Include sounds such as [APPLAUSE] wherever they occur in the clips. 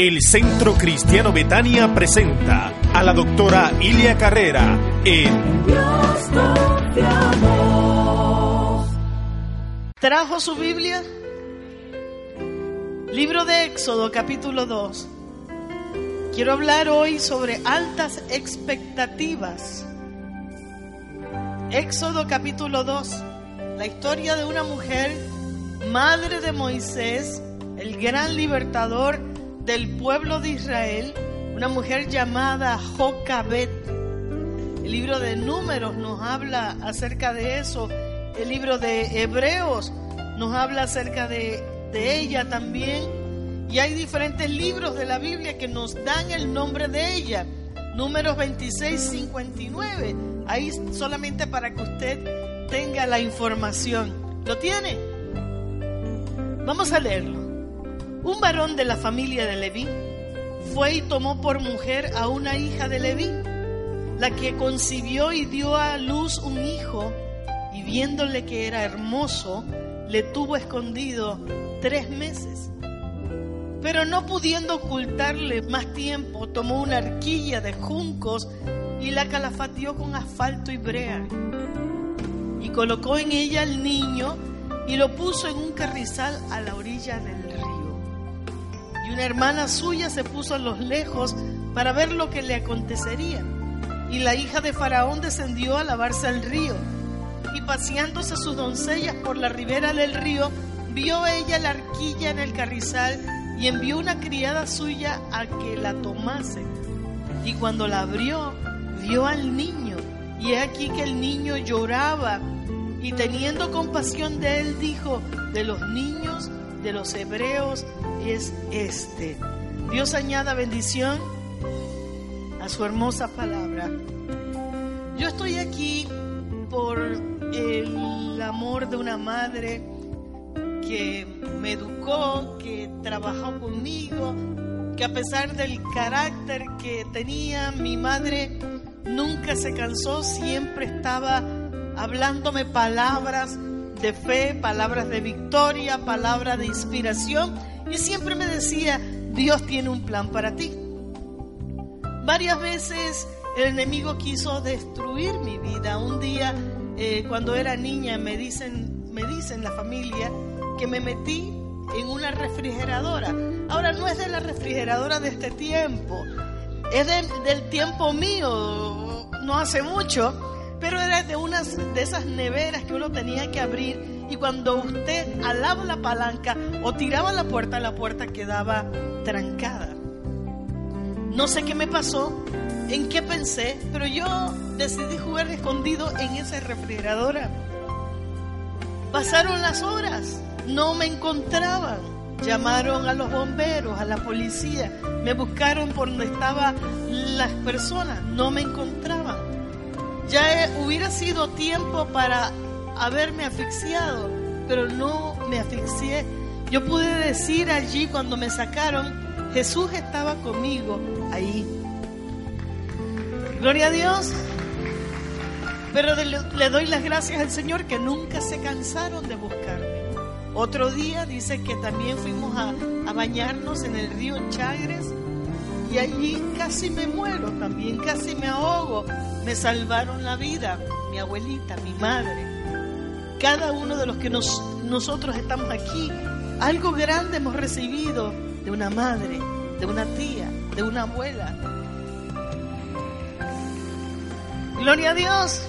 El Centro Cristiano Betania presenta a la doctora Ilia Carrera en Dios confiamos. ¿Trajo su Biblia? Libro de Éxodo, capítulo 2. Quiero hablar hoy sobre altas expectativas. Éxodo, capítulo 2. La historia de una mujer, madre de Moisés, el gran libertador del pueblo de Israel, una mujer llamada Jocabet. El libro de Números nos habla acerca de eso. El libro de Hebreos nos habla acerca de, de ella también. Y hay diferentes libros de la Biblia que nos dan el nombre de ella. Números 26, 59. Ahí solamente para que usted tenga la información. ¿Lo tiene? Vamos a leerlo. Un varón de la familia de Leví fue y tomó por mujer a una hija de Leví, la que concibió y dio a luz un hijo, y viéndole que era hermoso, le tuvo escondido tres meses. Pero no pudiendo ocultarle más tiempo, tomó una arquilla de juncos y la calafateó con asfalto y brea. Y colocó en ella al niño y lo puso en un carrizal a la orilla del. Una hermana suya se puso a los lejos para ver lo que le acontecería. Y la hija de Faraón descendió a lavarse al río. Y paseándose sus doncellas por la ribera del río, vio ella la arquilla en el carrizal y envió una criada suya a que la tomase. Y cuando la abrió, vio al niño. Y he aquí que el niño lloraba. Y teniendo compasión de él, dijo, de los niños de los hebreos es este. Dios añada bendición a su hermosa palabra. Yo estoy aquí por el amor de una madre que me educó, que trabajó conmigo, que a pesar del carácter que tenía, mi madre nunca se cansó, siempre estaba hablándome palabras de fe, palabras de victoria, palabras de inspiración y siempre me decía, Dios tiene un plan para ti. Varias veces el enemigo quiso destruir mi vida. Un día, eh, cuando era niña, me dicen, me dicen la familia que me metí en una refrigeradora. Ahora no es de la refrigeradora de este tiempo, es del tiempo mío, no hace mucho, pero era de unas de esas neveras que uno tenía que abrir y cuando usted alaba la palanca o tiraba la puerta, la puerta quedaba trancada. No sé qué me pasó, en qué pensé, pero yo decidí jugar escondido en esa refrigeradora. Pasaron las horas, no me encontraban. Llamaron a los bomberos, a la policía, me buscaron por donde estaban las personas, no me encontraban. Ya hubiera sido tiempo para haberme asfixiado, pero no me asfixié. Yo pude decir allí cuando me sacaron, Jesús estaba conmigo ahí. Gloria a Dios. Pero le doy las gracias al Señor que nunca se cansaron de buscarme. Otro día dice que también fuimos a, a bañarnos en el río Chagres y allí casi me muero, también casi me ahogo. Me salvaron la vida, mi abuelita, mi madre. Cada uno de los que nos, nosotros estamos aquí, algo grande hemos recibido de una madre, de una tía, de una abuela. Gloria a Dios.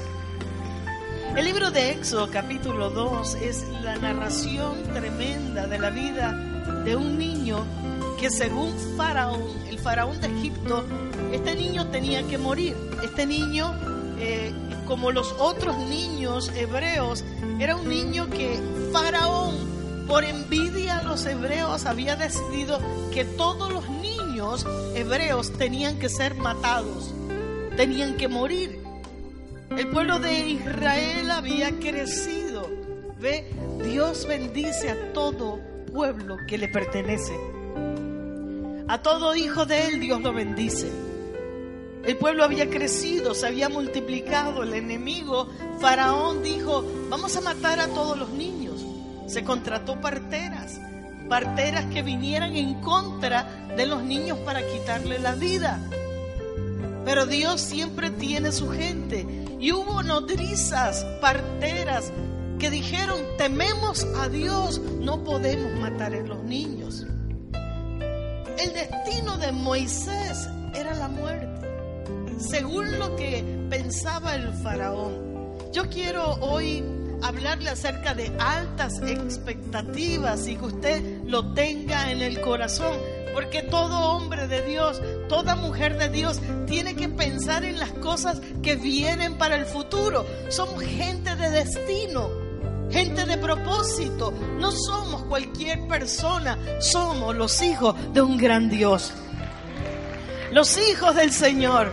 El libro de Éxodo capítulo 2 es la narración tremenda de la vida de un niño que según Faraón, el Faraón de Egipto, este niño tenía que morir. Este niño, eh, como los otros niños hebreos, era un niño que Faraón, por envidia a los hebreos, había decidido que todos los niños hebreos tenían que ser matados, tenían que morir. El pueblo de Israel había crecido. Ve, Dios bendice a todo pueblo que le pertenece. A todo hijo de él Dios lo bendice. El pueblo había crecido, se había multiplicado. El enemigo, Faraón, dijo, vamos a matar a todos los niños. Se contrató parteras parteras que vinieran en contra de los niños para quitarle la vida. Pero Dios siempre tiene su gente. Y hubo nodrizas, parteras, que dijeron, tememos a Dios, no podemos matar a los niños. El destino de Moisés era la muerte, según lo que pensaba el faraón. Yo quiero hoy hablarle acerca de altas expectativas y que usted lo tenga en el corazón. Porque todo hombre de Dios, toda mujer de Dios tiene que pensar en las cosas que vienen para el futuro. Somos gente de destino, gente de propósito. No somos cualquier persona, somos los hijos de un gran Dios. Los hijos del Señor.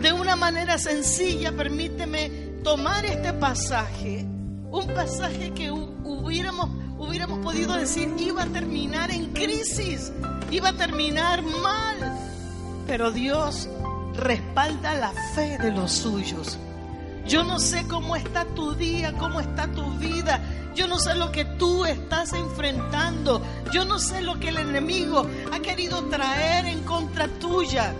De una manera sencilla, permíteme tomar este pasaje, un pasaje que hubiéramos hubiéramos podido decir iba a terminar en crisis, iba a terminar mal. Pero Dios respalda la fe de los suyos. Yo no sé cómo está tu día, cómo está tu vida. Yo no sé lo que tú estás enfrentando. Yo no sé lo que el enemigo ha querido traer en contra tuya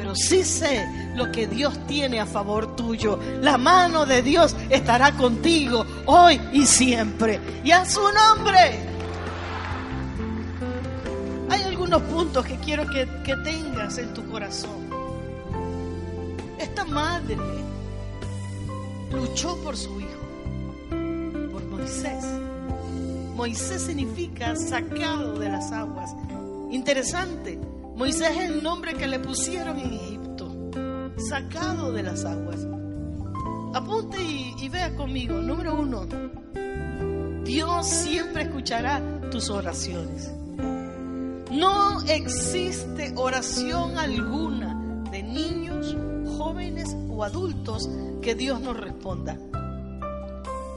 pero sí sé lo que Dios tiene a favor tuyo. La mano de Dios estará contigo hoy y siempre. Y a su nombre. Hay algunos puntos que quiero que, que tengas en tu corazón. Esta madre luchó por su hijo, por Moisés. Moisés significa sacado de las aguas. Interesante Moisés es el nombre que le pusieron en Egipto, sacado de las aguas. Apunte y, vea conmigo. Número uno, Dios siempre escuchará tus oraciones. No existe oración alguna de niños, jóvenes o adultos que Dios no responda.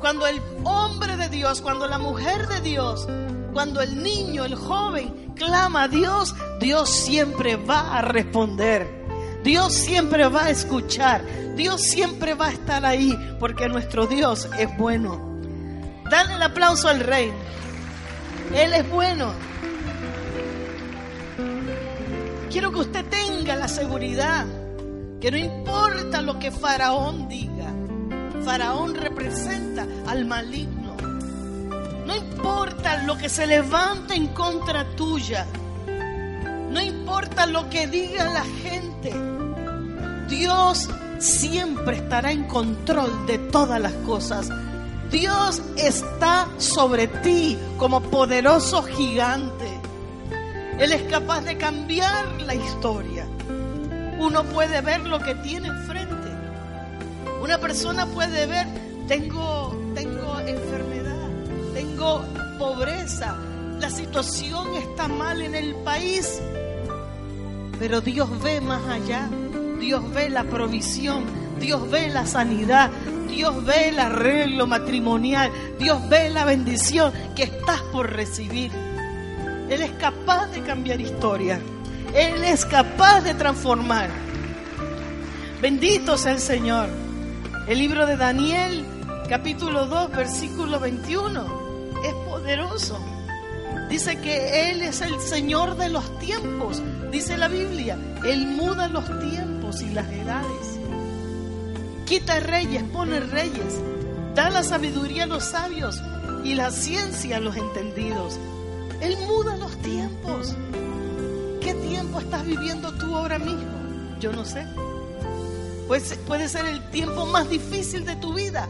Cuando el hombre de Dios, cuando la mujer de Dios, cuando el niño, el joven clama a Dios, Dios siempre va a responder. Dios siempre va a escuchar. Dios siempre va a estar ahí porque nuestro Dios es bueno. Dale el aplauso al rey. Él es bueno. Quiero que usted tenga la seguridad que no importa lo que Faraón diga, Faraón representa al maligno. No importa lo que se levante en contra tuya. No importa lo que diga la gente. Dios siempre estará en control de todas las cosas. Dios está sobre ti como poderoso gigante. Él es capaz de cambiar la historia. Uno puede ver lo que tiene enfrente. Una persona puede ver, tengo, tengo enfermedad tengo pobreza, la situación está mal en el país, pero Dios ve más allá, Dios ve la provisión, Dios ve la sanidad, Dios ve el arreglo matrimonial, Dios ve la bendición que estás por recibir. Él es capaz de cambiar historia, Él es capaz de transformar. Bendito sea el Señor. El libro de Daniel, capítulo 2, versículo 21 es poderoso. Dice que Él es el Señor de los tiempos, dice la Biblia. Él muda los tiempos y las edades. Quita reyes, pone reyes. Da la sabiduría a los sabios y la ciencia a los entendidos. Él muda los tiempos. ¿Qué tiempo estás viviendo tú ahora mismo? Yo no sé. Pues puede ser el tiempo más difícil de tu vida,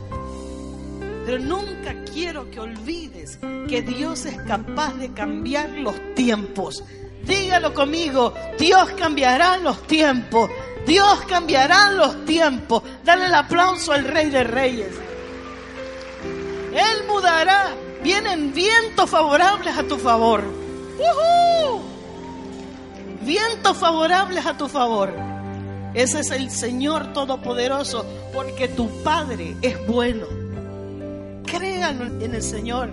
pero nunca quiero que olvides que Dios es capaz de cambiar los tiempos. Dígalo conmigo, Dios cambiará los tiempos. Dios cambiará los tiempos. Dale el aplauso al Rey de Reyes. Él mudará. Vienen vientos favorables a tu favor. Vientos favorables a tu favor. Ese es el Señor Todopoderoso, porque tu Padre es bueno créanlo en el Señor.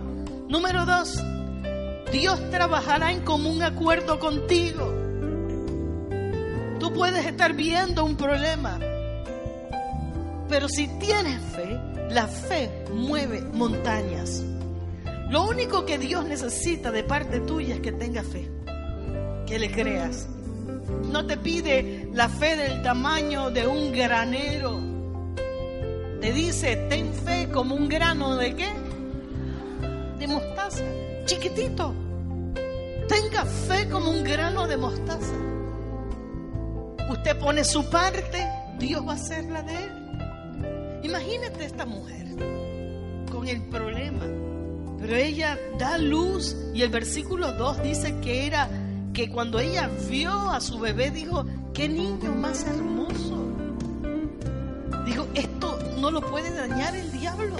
Número dos, Dios trabajará en común acuerdo contigo. Tú puedes estar viendo un problema, pero si tienes fe, la fe mueve montañas. Lo único que Dios necesita de parte tuya es que tengas fe, que le creas. No te pide la fe del tamaño de un granero. Te dice, ten fe como un grano de qué? De mostaza, chiquitito. Tenga fe como un grano de mostaza. Usted pone su parte, Dios va a hacer la de él. Imagínate esta mujer con el problema. Pero ella da luz y el versículo 2 dice que era que cuando ella vio a su bebé dijo, qué niño más hermoso. Dijo, esto no lo puede dañar el diablo.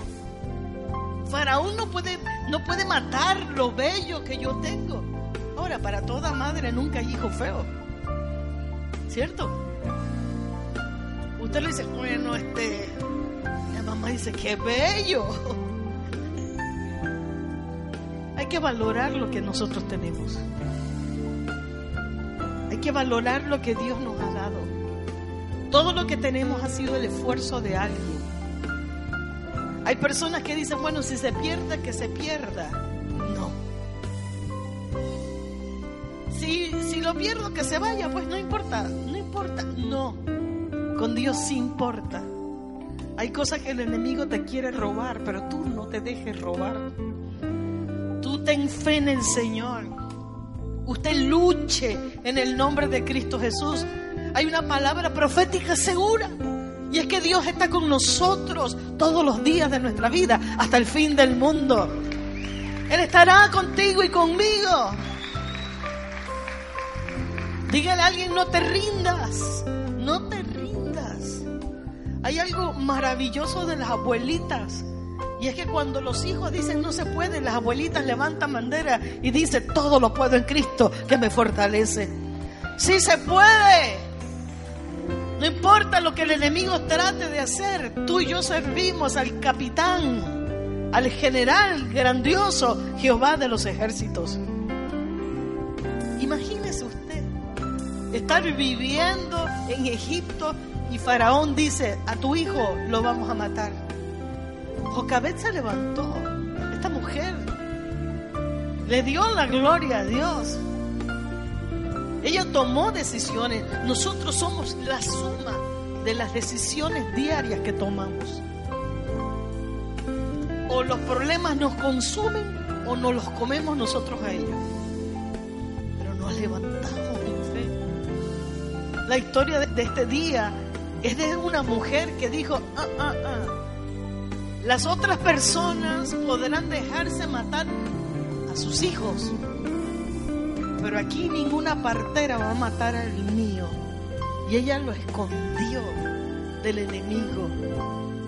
Faraón no puede, no puede matar lo bello que yo tengo. Ahora, para toda madre nunca hay hijo feo. ¿Cierto? Usted le dice, bueno, este, la mamá dice, qué bello. [LAUGHS] Hay que valorar lo que nosotros tenemos. Que valorar lo que Dios nos ha dado. Todo lo que tenemos ha sido el esfuerzo de alguien. Hay personas que dicen, bueno, si se pierde, que se pierda. No. Si, si lo pierdo, que se vaya, pues no importa, no importa. No. Con Dios sí importa. Hay cosas que el enemigo te quiere robar, pero tú no te dejes robar. Tú ten fe en el Señor. Usted luche en el nombre de Cristo Jesús. Hay una palabra profética segura. Y es que Dios está con nosotros todos los días de nuestra vida hasta el fin del mundo. Él estará contigo y conmigo. Dígale a alguien, no te rindas, no te rindas. Hay algo maravilloso de las abuelitas. Y es que cuando los hijos dicen no se puede, las abuelitas levantan bandera y dicen todo lo puedo en Cristo que me fortalece. Sí se puede. No importa lo que el enemigo trate de hacer, tú y yo servimos al capitán, al general grandioso Jehová de los ejércitos. Imagínese usted estar viviendo en Egipto y Faraón dice, a tu hijo lo vamos a matar. Jocabet se levantó, esta mujer le dio la gloria a Dios. Ella tomó decisiones. Nosotros somos la suma de las decisiones diarias que tomamos. O los problemas nos consumen o nos los comemos nosotros a ellos. Pero nos levantamos en fe. La historia de este día es de una mujer que dijo, ah, ah, ah. Las otras personas podrán dejarse matar a sus hijos, pero aquí ninguna partera va a matar al mío. Y ella lo escondió del enemigo.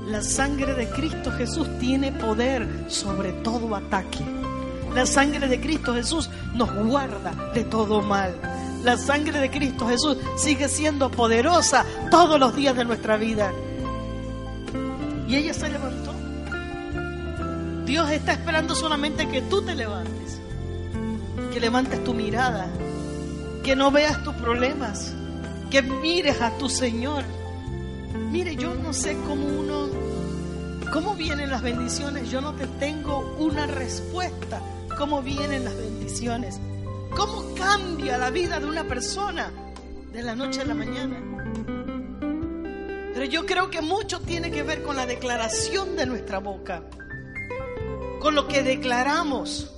La sangre de Cristo Jesús tiene poder sobre todo ataque. La sangre de Cristo Jesús nos guarda de todo mal. La sangre de Cristo Jesús sigue siendo poderosa todos los días de nuestra vida. Y ella se levantó. Dios está esperando solamente que tú te levantes, que levantes tu mirada, que no veas tus problemas, que mires a tu Señor. Mire, yo no sé cómo uno, cómo vienen las bendiciones, yo no te tengo una respuesta, cómo vienen las bendiciones, cómo cambia la vida de una persona de la noche a la mañana. Pero yo creo que mucho tiene que ver con la declaración de nuestra boca con lo que declaramos.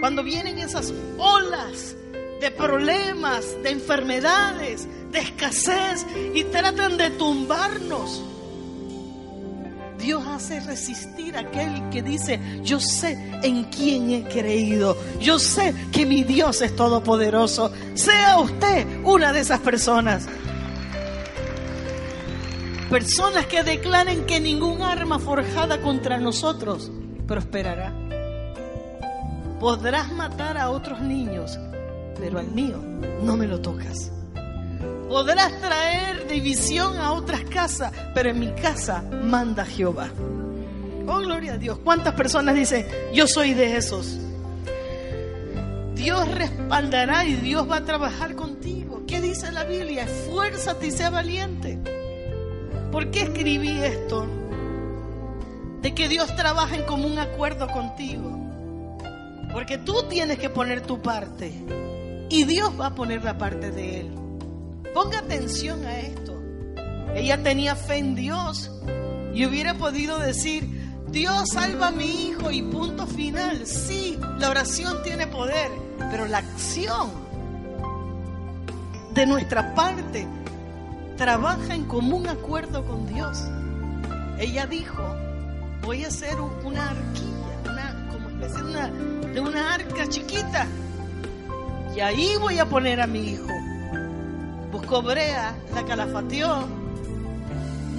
Cuando vienen esas olas de problemas, de enfermedades, de escasez y tratan de tumbarnos. Dios hace resistir a aquel que dice, yo sé en quién he creído, yo sé que mi Dios es todopoderoso. Sea usted una de esas personas. Personas que declaren que ningún arma forjada contra nosotros prosperará. Podrás matar a otros niños, pero al mío no me lo tocas. Podrás traer división a otras casas, pero en mi casa manda Jehová. Oh, gloria a Dios. ¿Cuántas personas dicen, yo soy de esos? Dios respaldará y Dios va a trabajar contigo. ¿Qué dice la Biblia? Esfuérzate y sea valiente. ¿Por qué escribí esto? De que Dios trabaja en común acuerdo contigo. Porque tú tienes que poner tu parte. Y Dios va a poner la parte de Él. Ponga atención a esto. Ella tenía fe en Dios y hubiera podido decir, Dios salva a mi hijo y punto final. Sí, la oración tiene poder, pero la acción de nuestra parte trabaja en común acuerdo con Dios. Ella dijo, voy a hacer una arquilla, una, como especie de una, arca chiquita, y ahí voy a poner a mi hijo. Buscó Brea, la calafateó.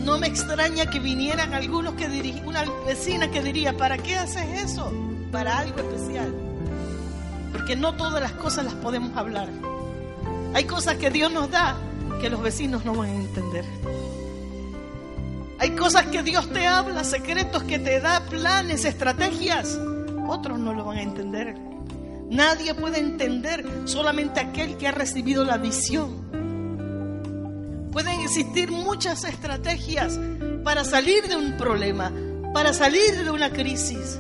No me extraña que vinieran algunos que dirían, una vecina que diría, ¿para qué haces eso? Para algo especial. Porque no todas las cosas las podemos hablar. Hay cosas que Dios nos da que los vecinos no van a entender. Hay cosas que Dios te habla, secretos que te da, planes, estrategias. Otros no lo van a entender. Nadie puede entender, solamente aquel que ha recibido la visión. Pueden existir muchas estrategias para salir de un problema, para salir de una crisis.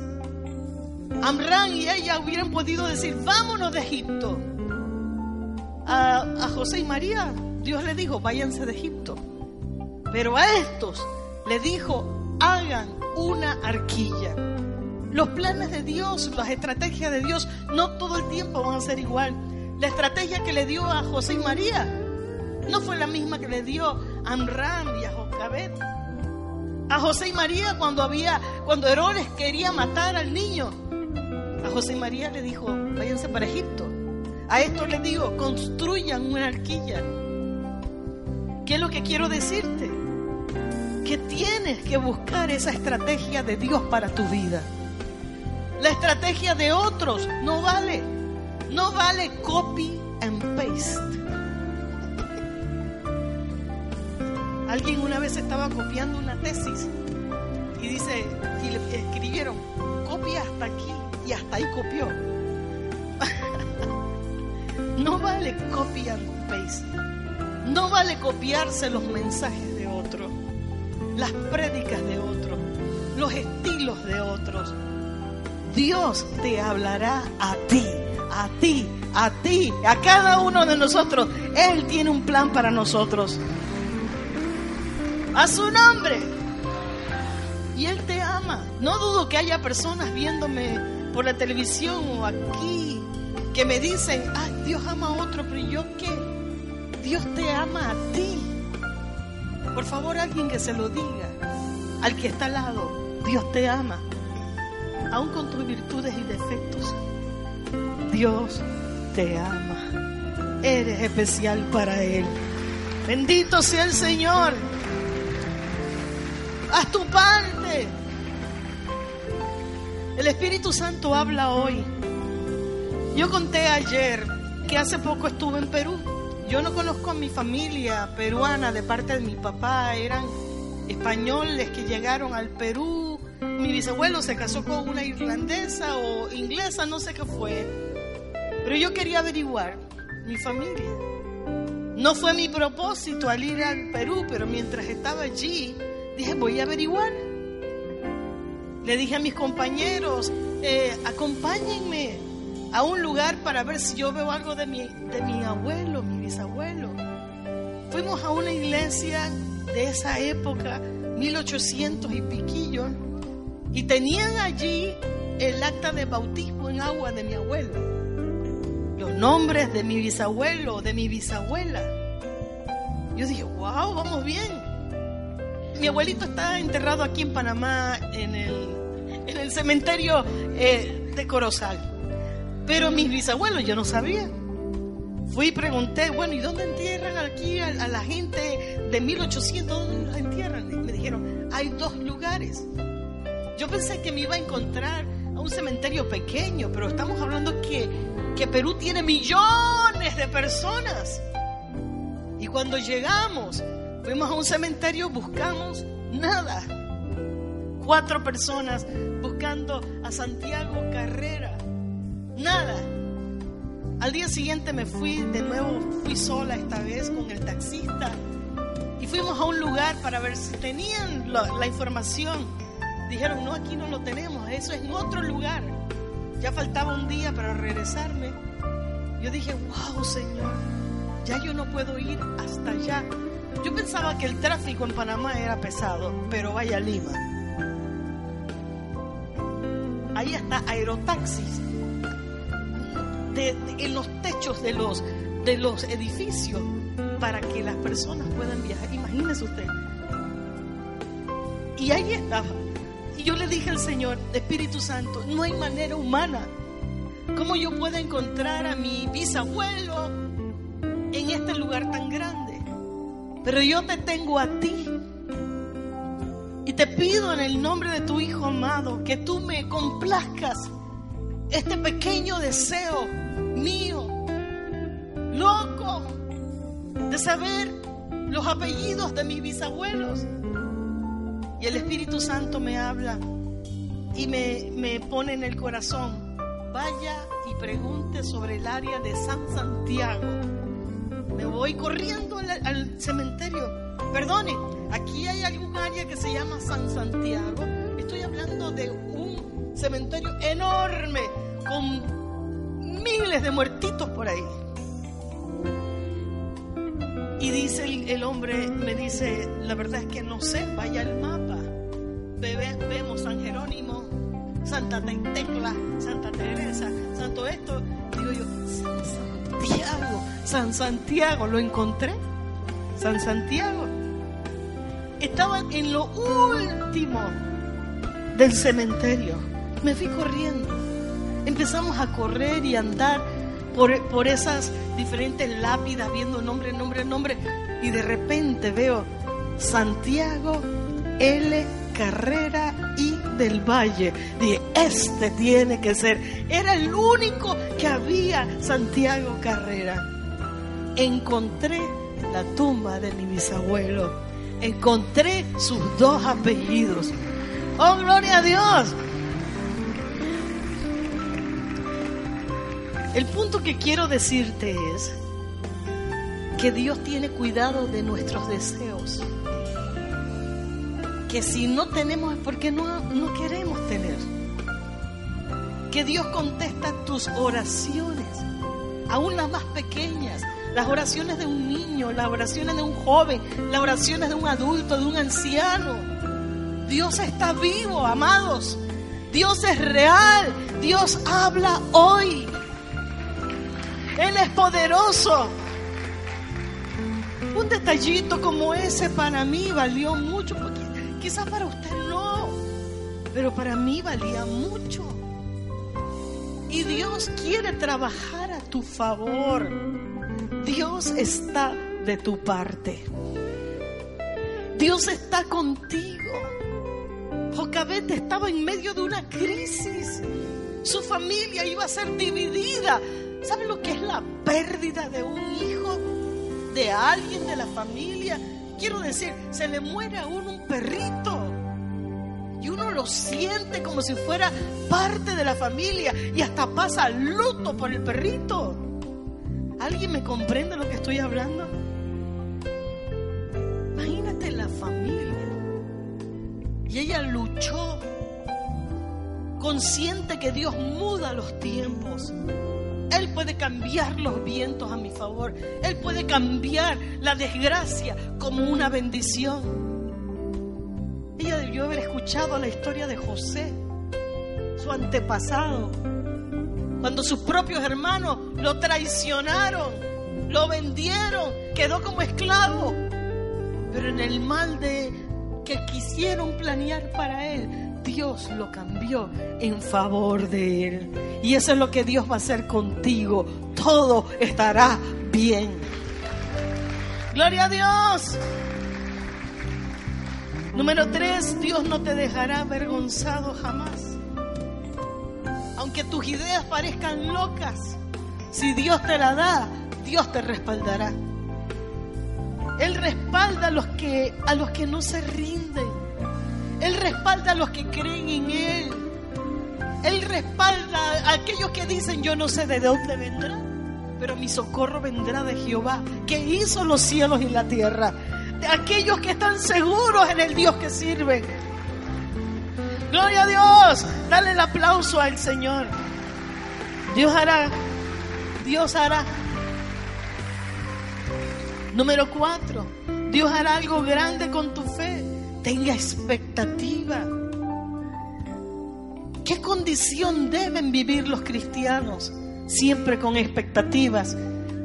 Amran y ella hubieran podido decir, vámonos de Egipto. A, a José y María, Dios le dijo, váyanse de Egipto. Pero a estos le dijo, hagan una arquilla. Los planes de Dios, las estrategias de Dios, no todo el tiempo van a ser igual. La estrategia que le dio a José y María no fue la misma que le dio a Amram y a Jocabet. A José y María cuando había, cuando Herodes quería matar al niño, a José y María le dijo, váyanse para Egipto. A esto le digo, construyan una arquilla. ¿Qué es lo que quiero decirte? Que tienes que buscar esa estrategia de Dios para tu vida. La estrategia de otros no vale. No vale copy and paste. Alguien una vez estaba copiando una tesis y dice, y le escribieron, copia hasta aquí y hasta ahí copió. [LAUGHS] no vale copy and paste. No vale copiarse los mensajes de otros, las prédicas de otros, los estilos de otros. Dios te hablará a ti, a ti, a ti, a cada uno de nosotros. Él tiene un plan para nosotros. A su nombre. Y Él te ama. No dudo que haya personas viéndome por la televisión o aquí que me dicen, ay, Dios ama a otro, pero ¿yo qué? Dios te ama a ti. Por favor, alguien que se lo diga. Al que está al lado, Dios te ama. Aún con tus virtudes y defectos. Dios te ama. Eres especial para Él. Bendito sea el Señor. Haz tu parte. El Espíritu Santo habla hoy. Yo conté ayer que hace poco estuve en Perú. Yo no conozco a mi familia peruana de parte de mi papá. Eran españoles que llegaron al Perú. Mi bisabuelo se casó con una irlandesa o inglesa, no sé qué fue. Pero yo quería averiguar mi familia. No fue mi propósito al ir al Perú, pero mientras estaba allí, dije, voy a averiguar. Le dije a mis compañeros, eh, acompáñenme a un lugar para ver si yo veo algo de mi, de mi abuelo, mi bisabuelo. Fuimos a una iglesia de esa época, 1800 y piquillo, y tenían allí el acta de bautismo en agua de mi abuelo, los nombres de mi bisabuelo, de mi bisabuela. Yo dije, wow, vamos bien. Mi abuelito está enterrado aquí en Panamá, en el, en el cementerio eh, de Corozal. Pero mis bisabuelos yo no sabía. Fui y pregunté, bueno, ¿y dónde entierran aquí a, la gente de 1800? ¿Dónde los entierran? Me dijeron, hay dos lugares. Yo pensé que me iba a encontrar a un cementerio pequeño, pero estamos hablando que, que Perú tiene millones de personas. Y cuando llegamos, fuimos a un cementerio, buscamos nada. Cuatro personas buscando a Santiago Carrera. Al día siguiente me fui, de nuevo fui sola esta vez con el taxista y fuimos a un lugar para ver si tenían la, la información. Dijeron, no, aquí no lo tenemos, eso es en otro lugar. Ya faltaba un día para regresarme. Yo dije, wow, Señor, ya yo no puedo ir hasta allá. Yo pensaba que el tráfico en Panamá era pesado, pero vaya Lima. Ahí está aerotaxis en los techos de los, de los edificios para que las personas puedan viajar. Imagínese usted. Y ahí estaba. Y yo le dije al Señor, Espíritu Santo, no hay manera humana. ¿Cómo yo puedo encontrar a mi bisabuelo en este lugar tan grande? Pero yo te tengo a ti. Y te pido en el nombre de tu Hijo amado que tú me complazcas este pequeño deseo mío, loco, de saber los apellidos de mis bisabuelos. Y el Espíritu Santo me habla y me, me pone en el corazón, vaya y pregunte sobre el área de San Santiago. Me voy corriendo al, al cementerio. Perdone, aquí hay algún área que se llama San Santiago. Estoy hablando de un cementerio enorme con miles de muertitos por ahí. Y dice el, hombre, me dice, la verdad es que no sé, vaya al mapa. vemos San Jerónimo, Santa Tecla, Santa Teresa, Santo esto. Digo yo, San Santiago, San Santiago, lo encontré. San Santiago. Estaba en lo último del cementerio. Me fui corriendo. Empezamos a correr y andar por, por esas diferentes lápidas, viendo nombre, nombre, nombre, y de repente veo Santiago L. Carrera y del Valle. Dije, este tiene que ser. Era el único que había Santiago Carrera. Encontré la tumba de mi bisabuelo. Encontré sus dos apellidos. Oh, gloria a Dios. El punto que quiero decirte es que Dios tiene cuidado de nuestros deseos. Que si no tenemos es porque no, no queremos tener. Que Dios contesta tus oraciones, aún las más pequeñas, las oraciones de un niño, las oraciones de un joven, las oraciones de un adulto, de un anciano. Dios está vivo, amados. Dios es real. Dios habla hoy. Él es poderoso. Un detallito como ese para mí valió mucho, porque quizás para usted no, pero para mí valía mucho. Y Dios quiere trabajar a tu favor. Dios está de tu parte. Dios está contigo. Jocabet estaba en medio de una crisis. Su familia iba a ser dividida. ¿Sabe lo que es la pérdida de un hijo? De alguien de la familia. Quiero decir, se le muere a uno un perrito. Y uno lo siente como si fuera parte de la familia. Y hasta pasa luto por el perrito. ¿Alguien me comprende lo que estoy hablando? Imagínate la familia. Y ella luchó, consciente que Dios muda los tiempos. Él puede cambiar los vientos a mi favor. Él puede cambiar la desgracia como una bendición. Ella debió haber escuchado la historia de José, su antepasado, cuando sus propios hermanos lo traicionaron, lo vendieron, quedó como esclavo. Pero en el mal de que quisieron planear para él, Dios lo cambió en favor de él. Y eso es lo que Dios va a hacer contigo. Todo estará bien. Gloria a Dios. Número tres, Dios no te dejará avergonzado jamás. Aunque tus ideas parezcan locas, si Dios te la da, Dios te respaldará. Él respalda a los que, a los que no se rinden. Él respalda a los que creen en Él. Él respalda a aquellos que dicen, yo no sé de dónde vendrá, pero mi socorro vendrá de Jehová, que hizo los cielos y la tierra. De aquellos que están seguros en el Dios que sirven. Gloria a Dios. Dale el aplauso al Señor. Dios hará, Dios hará. Número cuatro, Dios hará algo grande con tu fe. Tenga expectativa. ¿Qué condición deben vivir los cristianos? Siempre con expectativas.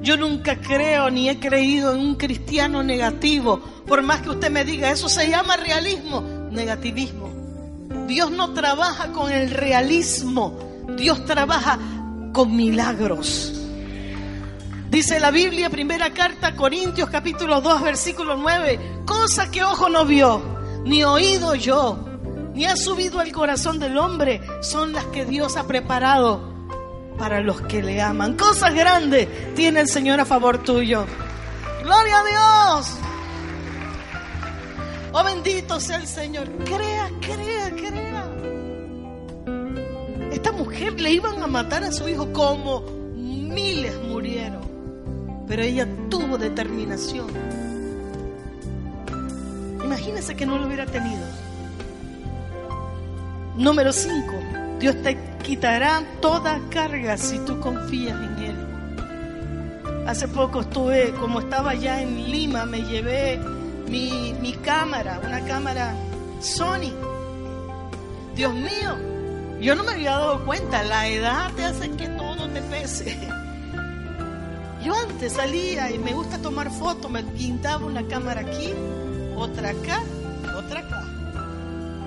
Yo nunca creo ni he creído en un cristiano negativo. Por más que usted me diga, eso se llama realismo, negativismo. Dios no trabaja con el realismo. Dios trabaja con milagros. Dice la Biblia, primera carta Corintios capítulo 2 versículo 9, cosa que ojo no vio, ni oído yo, ni ha subido al corazón del hombre, son las que Dios ha preparado para los que le aman. Cosas grandes tiene el Señor a favor tuyo. Gloria a Dios. Oh bendito sea el Señor. Crea, crea, crea mujer le iban a matar a su hijo como miles murieron. Pero ella tuvo determinación. Imagínese que no lo hubiera tenido. Número 5. Dios te quitará toda carga si tú confías en Él. Hace poco estuve, como estaba ya en Lima, me llevé mi, mi cámara, una cámara Sony. Dios mío, yo no me había dado cuenta, la edad te hace que todo te pese. Yo antes salía y me gusta tomar fotos, me pintaba una cámara aquí, otra acá, otra acá.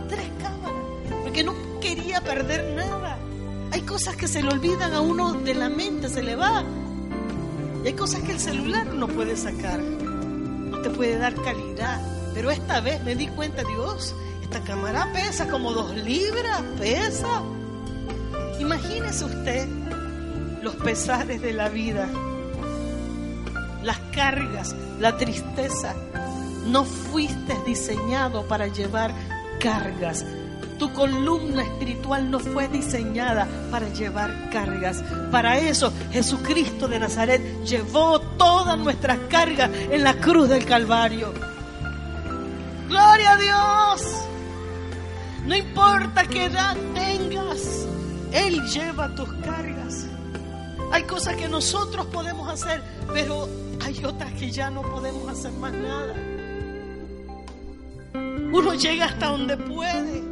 Tres cámaras, porque no quería perder nada. Hay cosas que se le olvidan a uno de la mente, se le va. Y hay cosas que el celular no puede sacar, no te puede dar calidad. Pero esta vez me di cuenta, Dios, esta cámara pesa como dos libras, pesa. Imagínese usted los pesares de la vida, las cargas, la tristeza. No fuiste diseñado para llevar cargas. Tu columna espiritual no fue diseñada para llevar cargas. Para eso Jesucristo de Nazaret llevó todas nuestras cargas en la cruz del Calvario. Gloria a Dios. No importa qué edad tengas, Él lleva tus cargas. Hay cosas que nosotros podemos hacer, pero hay otras que ya no podemos hacer más nada. Uno llega hasta donde puede.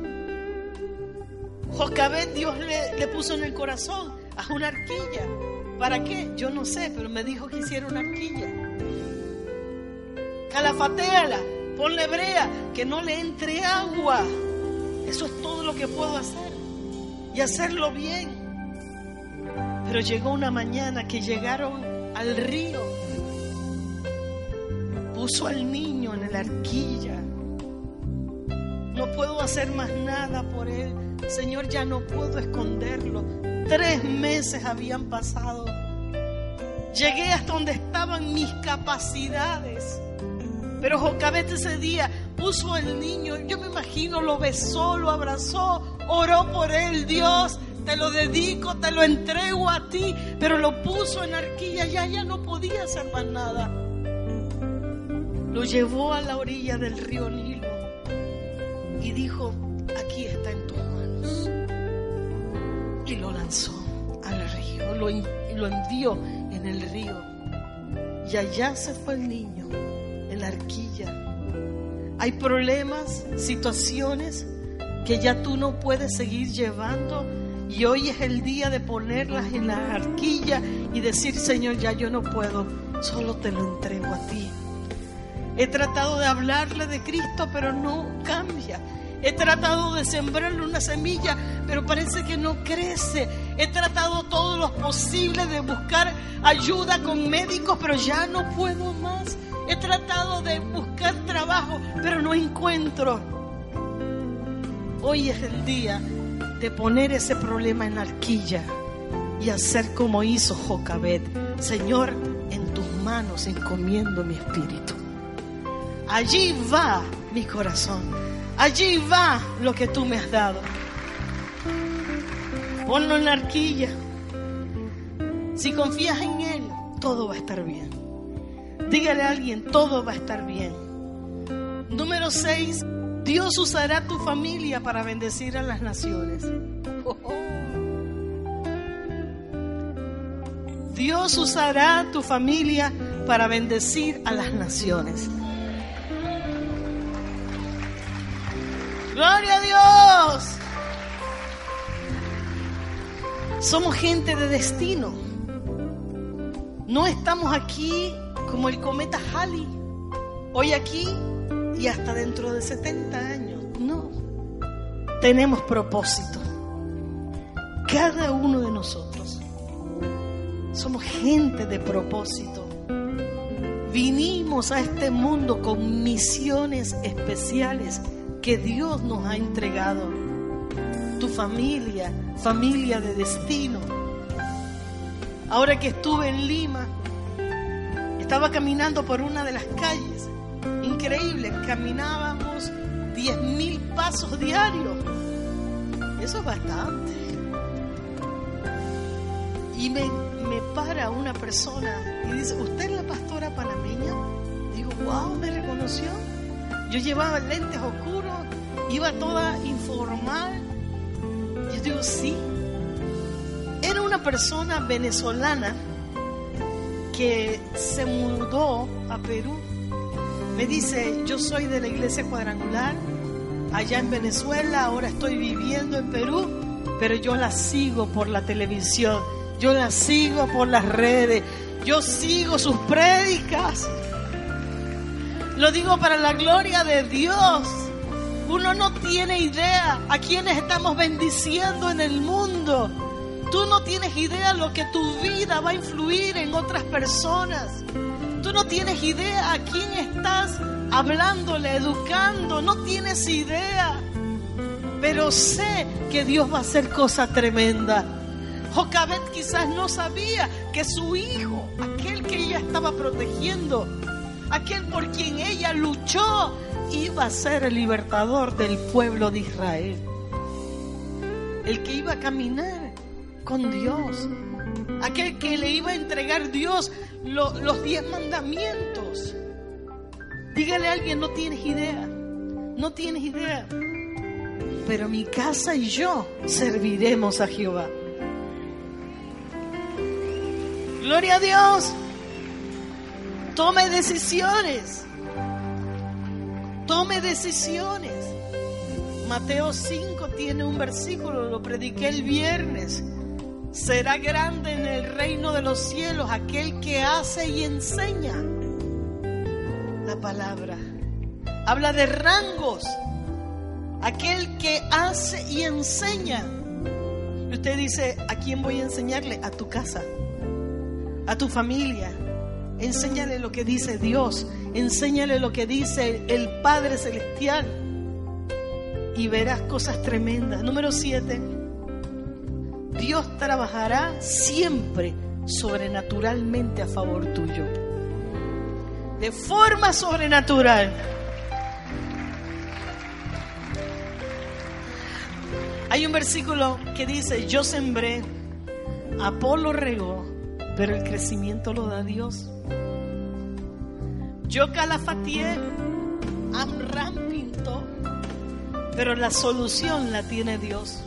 Jocabet Dios le, le, puso en el corazón a una arquilla. ¿Para qué? Yo no sé, pero me dijo que hiciera una arquilla. Calafateala, ponle brea, que no le entre agua. Eso es todo lo que puedo hacer y hacerlo bien. Pero llegó una mañana que llegaron al río, puso al niño en la arquilla. No puedo hacer más nada por él. Señor, ya no puedo esconderlo. Tres meses habían pasado. Llegué hasta donde estaban mis capacidades. Pero Jocabet ese día puso el niño, yo me imagino, lo besó, lo abrazó, oró por él, Dios, te lo dedico, te lo entrego a ti, pero lo puso en arquilla, ya, ya no podía hacer más nada. Lo llevó a la orilla del río y dijo, aquí está en tus manos. Y lo lanzó al río, lo, lo envió en el río. Y allá se fue el niño, en la arquilla hay problemas, situaciones que ya tú no puedes seguir llevando y hoy es el día de ponerlas en la arquilla y decir, Señor, ya yo no puedo, solo te lo entrego a ti. He tratado de hablarle de Cristo, pero no cambia. He tratado de sembrarle una semilla, pero parece que no crece. He tratado todo lo posible de buscar ayuda con médicos, pero ya no puedo más. He tratado de buscar trabajo, pero no encuentro. Hoy es el día de poner ese problema en la arquilla y hacer como hizo Jocabet. Señor, en tus manos encomiendo mi espíritu. Allí va mi corazón. Allí va lo que tú me has dado. Ponlo en la arquilla. Si confías en Él, todo va a estar bien. Dígale a alguien, todo va a estar bien. Número 6, Dios usará tu familia para bendecir a las naciones. Dios usará tu familia para bendecir a las naciones. Gloria a Dios. Somos gente de destino. No estamos aquí como el cometa Halley, hoy aquí y hasta dentro de 70 años. No, tenemos propósito. Cada uno de nosotros somos gente de propósito. Vinimos a este mundo con misiones especiales que Dios nos ha entregado. Tu familia, familia de destino. Ahora que estuve en Lima, estaba caminando por una de las calles. Increíble, caminábamos 10 mil pasos diarios. Eso es bastante. Y me, me para una persona y dice, ¿usted es la pastora panameña? Digo, wow, me reconoció. Yo llevaba lentes oscuros, iba toda informal. Yo digo, sí. Era una persona venezolana que se mudó a Perú. Me dice, yo soy de la iglesia cuadrangular, allá en Venezuela, ahora estoy viviendo en Perú, pero yo la sigo por la televisión, yo la sigo por las redes, yo sigo sus prédicas. Lo digo para la gloria de Dios. Uno no tiene idea a quienes estamos bendiciendo en el mundo. Tú no tienes idea lo que tu vida va a influir en otras personas. Tú no tienes idea a quién estás hablándole, educando. No tienes idea. Pero sé que Dios va a hacer cosa tremenda. Jocabet quizás no sabía que su hijo, aquel que ella estaba protegiendo, aquel por quien ella luchó, iba a ser el libertador del pueblo de Israel. El que iba a caminar con Dios. Aquel que le iba a entregar Dios los diez mandamientos. Dígale a alguien, no tienes idea, no tienes idea. Pero mi casa y yo serviremos a Jehová. Gloria a Dios. Tome decisiones. Tome decisiones. Mateo 5 tiene un versículo, lo prediqué el viernes. Será grande en el reino de los cielos aquel que hace y enseña la palabra. Habla de rangos. Aquel que hace y enseña. Y usted dice, ¿a quién voy a enseñarle? A tu casa, a tu familia. Enséñale lo que dice Dios. Enséñale lo que dice el Padre Celestial. Y verás cosas tremendas. Número siete. Dios trabajará siempre sobrenaturalmente a favor tuyo. De forma sobrenatural. Hay un versículo que dice, yo sembré, Apolo regó, pero el crecimiento lo da Dios. Yo calafatié, Amram pintó, pero la solución la tiene Dios.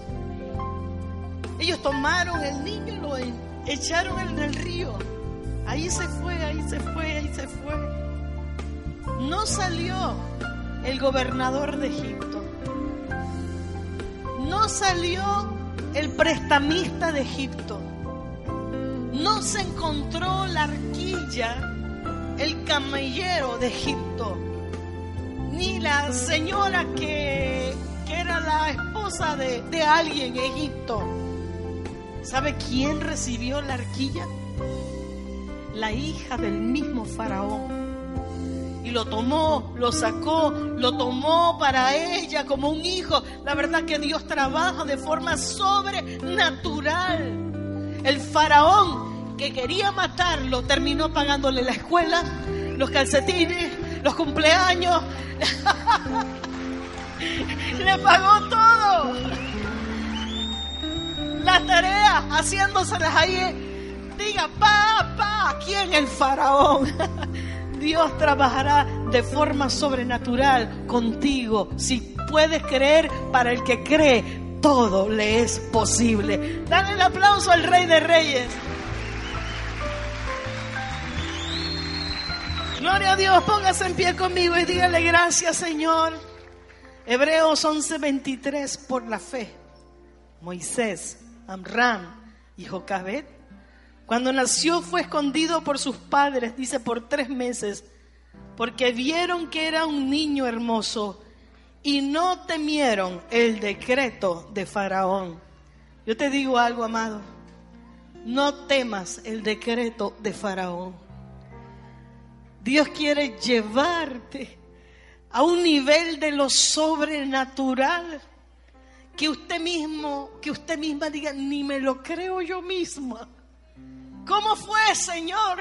Ellos tomaron el niño y lo echaron en el río. Ahí se fue, ahí se fue, ahí se fue. No salió el gobernador de Egipto. No salió el prestamista de Egipto. No se encontró la arquilla, el camellero de Egipto. Ni la señora que, que era la esposa de, de alguien en Egipto. ¿Sabe quién recibió la arquilla? La hija del mismo faraón. Y lo tomó, lo sacó, lo tomó para ella como un hijo. La verdad que Dios trabaja de forma sobrenatural. El faraón que quería matarlo terminó pagándole la escuela, los calcetines, los cumpleaños. [LAUGHS] Le pagó todo la tarea, haciéndoselas ahí. Diga, pa, pa, ¿quién el faraón? [LAUGHS] Dios trabajará de forma sobrenatural contigo. Si puedes creer, para el que cree, todo le es posible. Dale el aplauso al Rey de Reyes. Gloria a Dios, póngase en pie conmigo y dígale gracias Señor. Hebreos 11:23 por la fe. Moisés, Amram y Jocabet, cuando nació fue escondido por sus padres, dice por tres meses, porque vieron que era un niño hermoso y no temieron el decreto de Faraón. Yo te digo algo, amado, no temas el decreto de Faraón. Dios quiere llevarte a un nivel de lo sobrenatural que usted mismo, que usted misma diga, ni me lo creo yo misma. ¿Cómo fue, Señor?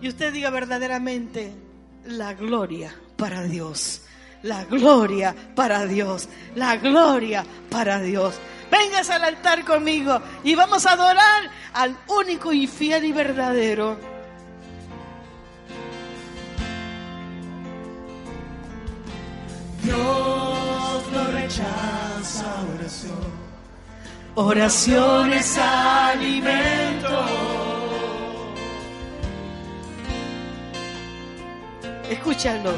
Y usted diga verdaderamente, la gloria para Dios, la gloria para Dios, la gloria para Dios. Vengas al altar conmigo y vamos a adorar al único y fiel y verdadero. Dios no rechaza oración. Oración es alimento. Escúchalo.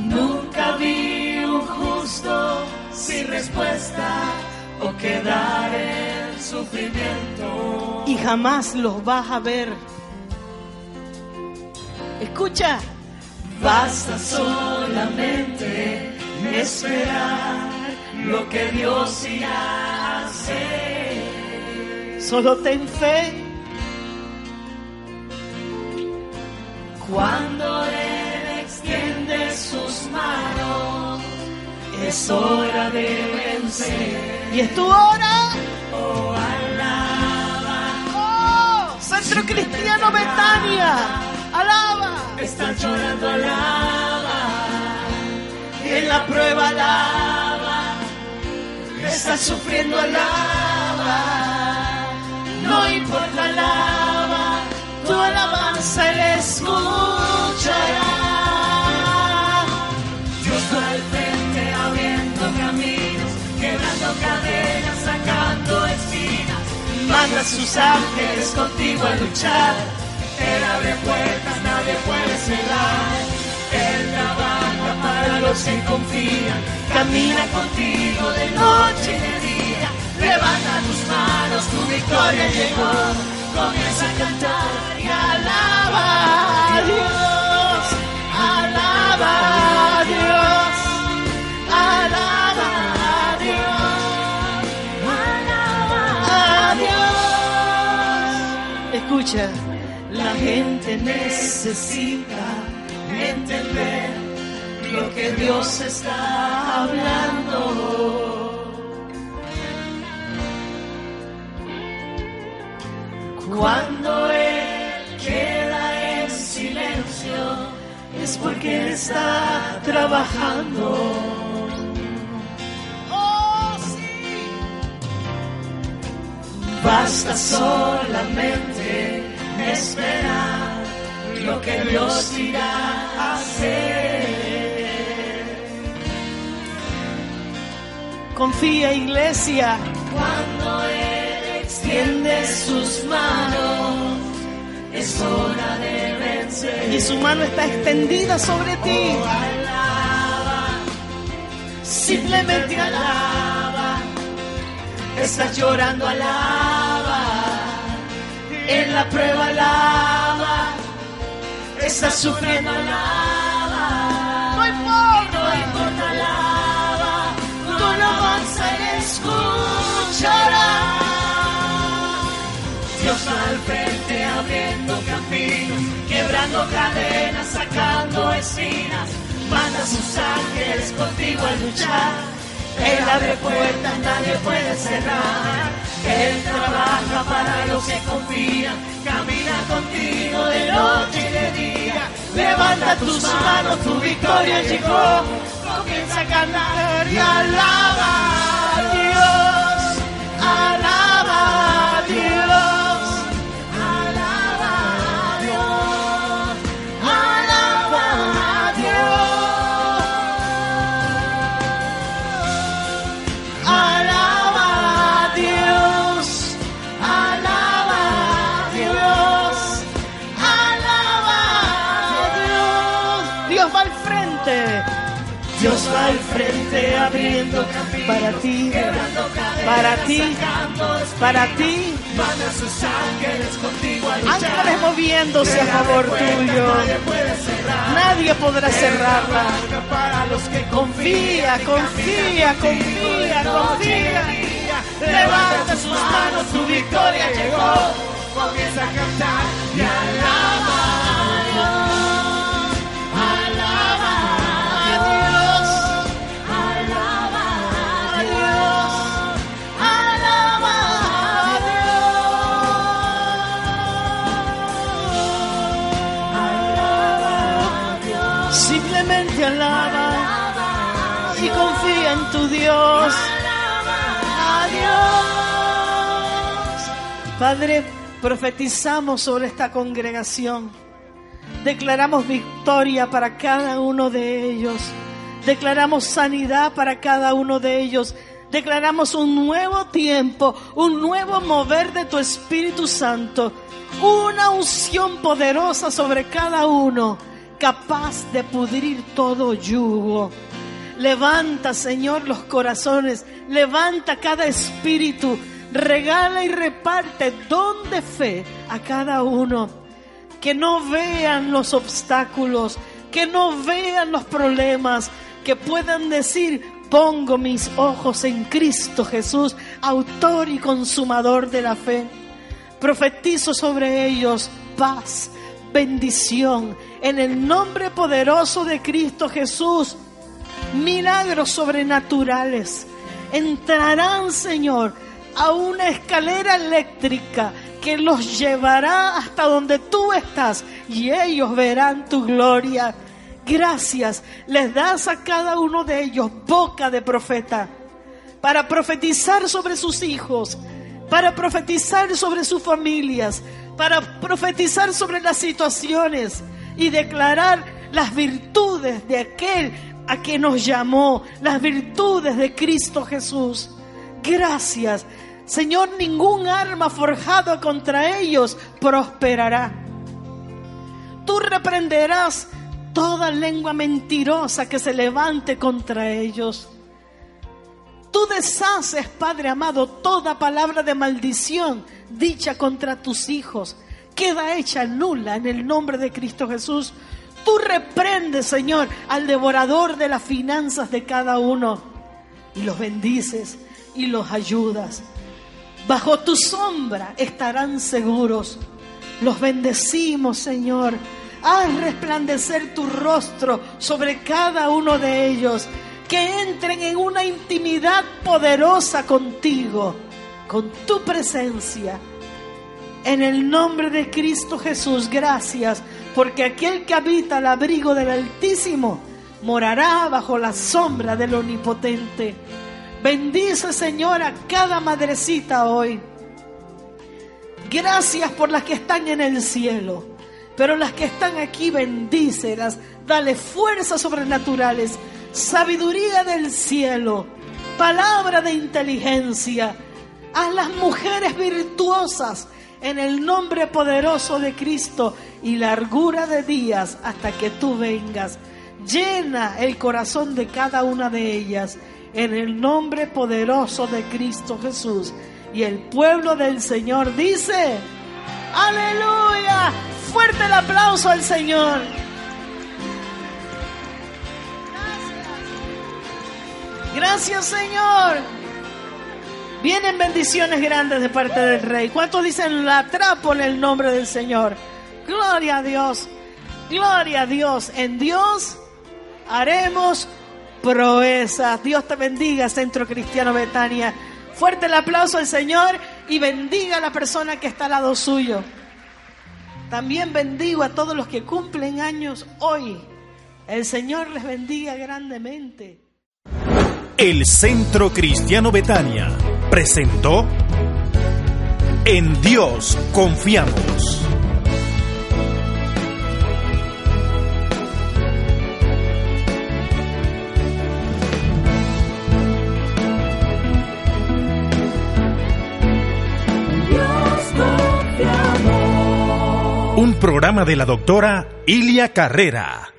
Nunca vi un justo sin respuesta o quedar en sufrimiento. Y jamás los vas a ver. Escucha. Basta solamente esperar lo que Dios irá a hacer. Solo ten fe. Cuando Él extiende sus manos, es hora de vencer. Y es tu hora. Oh, alaba, Oh, Centro Cristiano Betania. Alaba. está llorando, alaba. En la prueba, alaba. Está sufriendo, alaba. No importa, alaba. Tu alabanza Él escuchará. Dios va al frente abriendo caminos, quebrando cadenas, sacando espinas. Manda sus ángeles contigo a luchar. Él abre puertas, nadie puede cerrar. Los que confían. Camina contigo de noche y de día. Levanta tus manos, tu victoria llegó. Comienza a cantar y alaba a Dios. Alaba a Dios. Alaba a Dios. Alaba a Dios. Escucha. La gente necesita entender lo que Dios está hablando. Cuando Él queda en silencio es porque Él está trabajando. Oh, sí. Basta solamente esperar lo que Dios irá a hacer. Confía, iglesia. Cuando Él extiende sus manos, es hora de vencer. Y su mano está extendida sobre ti. Oh, alaba, simplemente alaba. Estás llorando, alaba. En la prueba, alaba. Estás sufriendo, alaba. Dios al frente abriendo caminos, quebrando cadenas, sacando espinas. Manda sus ángeles contigo a luchar. Él abre puertas, nadie puede cerrar. Él trabaja para los que confían. Camina contigo de noche y de día. Levanta tus manos, tu victoria llegó. Comienza a cantar y alaba para ti, para ti, para ti. Ángeles moviéndose a favor tuyo. Nadie podrá cerrarla. Confía, confía, confía, confía. levanta sus manos, tu victoria llegó. Comienza a cantar y alaba y confía en tu Dios. Adiós. Padre, profetizamos sobre esta congregación. Declaramos victoria para cada uno de ellos. Declaramos sanidad para cada uno de ellos. Declaramos un nuevo tiempo, un nuevo mover de tu Espíritu Santo. Una unción poderosa sobre cada uno, capaz de pudrir todo yugo. Levanta, Señor, los corazones. Levanta cada espíritu. Regala y reparte don de fe a cada uno. Que no vean los obstáculos, que no vean los problemas, que puedan decir, pongo mis ojos en Cristo Jesús, autor y consumador de la fe. Profetizo sobre ellos paz, bendición, en el nombre poderoso de Cristo Jesús milagros sobrenaturales. Entrarán, Señor, a una escalera eléctrica que los llevará hasta donde tú estás y ellos verán tu gloria. Gracias, les das a cada uno de ellos boca de profeta para profetizar sobre sus hijos, para profetizar sobre sus familias, para profetizar sobre las situaciones y declarar las virtudes de aquel a que nos llamó, las virtudes de Cristo Jesús. Gracias. Señor, ningún arma forjada contra ellos prosperará. Tú reprenderás toda lengua mentirosa que se levante contra ellos. Tú deshaces, Padre amado, toda palabra de maldición dicha contra tus hijos. Queda hecha nula en el nombre de Cristo Jesús. Tú reprendes, Señor, al devorador de las finanzas de cada uno y los bendices y los ayudas. Bajo tu sombra estarán seguros. Los bendecimos, Señor. Haz resplandecer tu rostro sobre cada uno de ellos. Que entren en una intimidad poderosa contigo, con tu presencia. En el nombre de Cristo Jesús, gracias, porque aquel que habita al abrigo del Altísimo morará bajo la sombra del Omnipotente. Bendice, Señor, a cada madrecita hoy. Gracias por las que están en el cielo, pero las que están aquí, bendícelas, dale fuerzas sobrenaturales, sabiduría del cielo, palabra de inteligencia. A las mujeres virtuosas en el nombre poderoso de Cristo y largura de días hasta que tú vengas. Llena el corazón de cada una de ellas en el nombre poderoso de Cristo Jesús. Y el pueblo del Señor dice, aleluya, fuerte el aplauso al Señor. Gracias, Señor. Vienen bendiciones grandes de parte del Rey. ¿Cuántos dicen la atrapo en el nombre del Señor? Gloria a Dios. Gloria a Dios. En Dios haremos proezas. Dios te bendiga, Centro Cristiano Betania. Fuerte el aplauso al Señor y bendiga a la persona que está al lado suyo. También bendigo a todos los que cumplen años hoy. El Señor les bendiga grandemente. El Centro Cristiano Betania presentó En Dios confiamos. Un programa de la doctora Ilia Carrera.